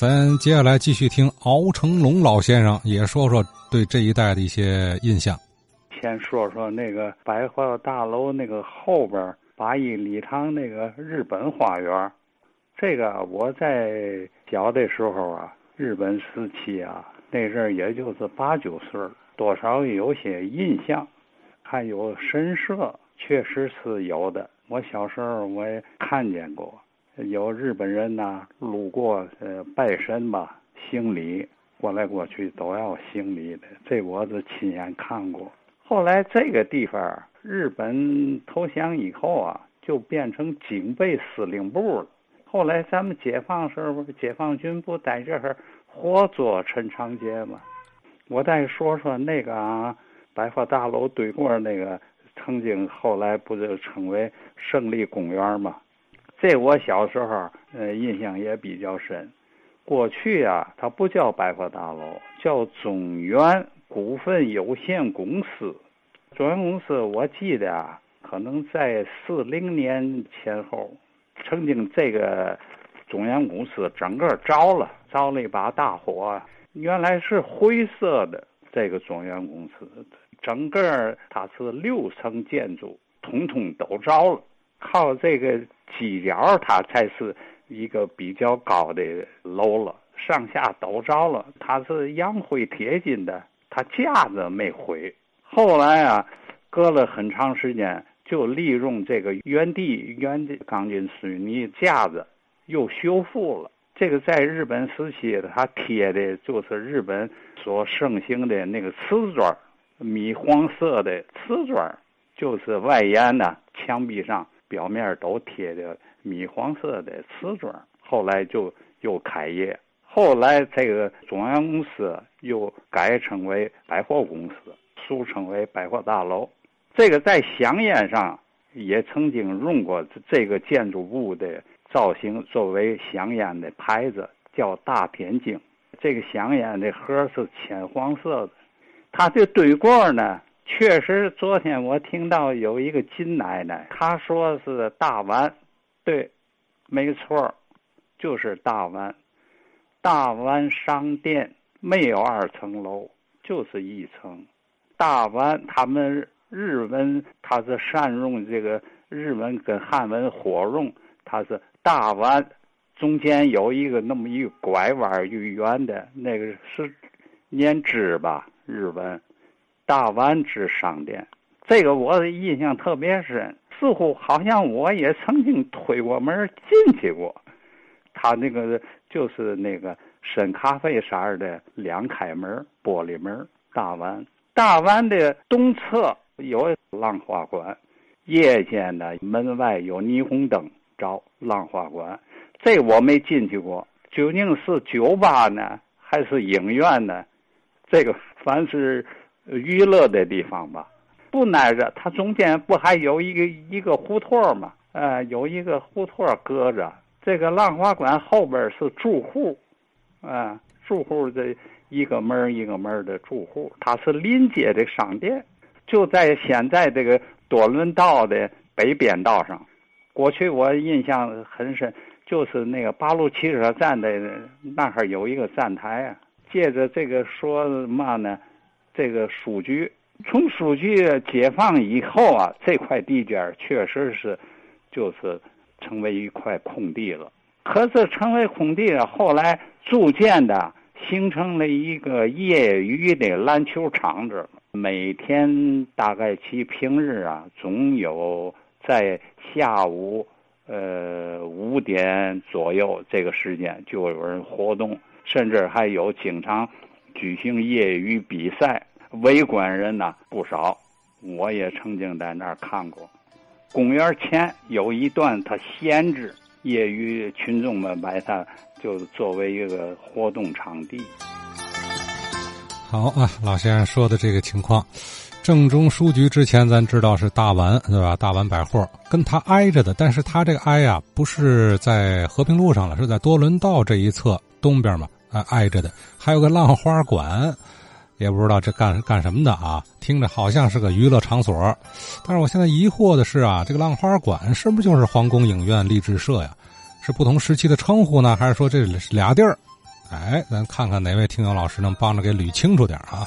咱接下来继续听敖成龙老先生也说说对这一带的一些印象。先说说那个百货大楼那个后边八一礼堂那个日本花园，这个我在小的时候啊，日本时期啊，那阵儿也就是八九岁，多少有些印象。还有神社，确实是有的。我小时候我也看见过，有日本人呐路过呃拜神吧，行礼，过来过去都要行礼的，这我是亲眼看过。后来这个地方日本投降以后啊，就变成警备司令部了。后来咱们解放时候，解放军不在这儿活捉陈长捷吗？我再说说那个啊。百货大楼对过那个，曾经后来不就称为胜利公园吗？这我小时候呃印象也比较深。过去啊，它不叫百货大楼，叫中原股份有限公司。中原公司我记得啊，可能在四零年前后，曾经这个中原公司整个着了，着了一把大火。原来是灰色的。这个中原公司，整个它是六层建筑，统统都着了。靠这个犄角，它才是一个比较高的楼了。上下都着了，它是洋灰铁金的，它架子没毁。后来啊，隔了很长时间，就利用这个原地原的钢筋水泥架子又修复了。这个在日本时期，它贴的就是日本。所盛行的那个瓷砖，米黄色的瓷砖，就是外沿呢，墙壁上表面都贴的米黄色的瓷砖。后来就又开业，后来这个中央公司又改称为百货公司，俗称为百货大楼。这个在香烟上也曾经用过这个建筑物的造型作为香烟的牌子，叫大天津。这个香烟的盒是浅黄色的，它这对过呢，确实昨天我听到有一个金奶奶，她说是大碗，对，没错，就是大碗，大碗商店没有二层楼，就是一层。大碗他们日文，它是善用这个日文跟汉文火用，它是大碗。中间有一个那么一拐弯一圆的，那个是念支吧？日文大丸之商店，这个我印象特别深，似乎好像我也曾经推过门进去过。他那个就是那个深咖啡色的两开门玻璃门，大丸大丸的东侧有浪花馆，夜间呢门外有霓虹灯照浪花馆。这我没进去过，究竟是酒吧呢，还是影院呢？这个凡是娱乐的地方吧，不挨着，它中间不还有一个一个胡同吗？呃，有一个胡同隔着。这个浪花馆后边是住户，啊，住户的一个门一个门的住户，它是临街的商店，就在现在这个多伦道的北边道上。过去我印象很深。就是那个八路汽车站的那哈有一个站台啊，借着这个说嘛呢，这个书局从书局解放以后啊，这块地界确实是就是成为一块空地了。可是成为空地了，后来逐渐的形成了一个业余的篮球场子，每天大概其平日啊，总有在下午。呃，五点左右这个时间就有人活动，甚至还有经常举行业余比赛，围观人呐不少。我也曾经在那儿看过。公园前有一段他闲置，业余群众们把它就作为一个活动场地。好啊，老先生说的这个情况。正中书局之前，咱知道是大丸，对吧？大丸百货跟他挨着的，但是他这个挨呀，不是在和平路上了，是在多伦道这一侧东边嘛，啊，挨着的。还有个浪花馆，也不知道这干干什么的啊，听着好像是个娱乐场所。但是我现在疑惑的是啊，这个浪花馆是不是就是皇宫影院励志社呀？是不同时期的称呼呢，还是说这俩地儿？哎，咱看看哪位听友老师能帮着给捋清楚点啊？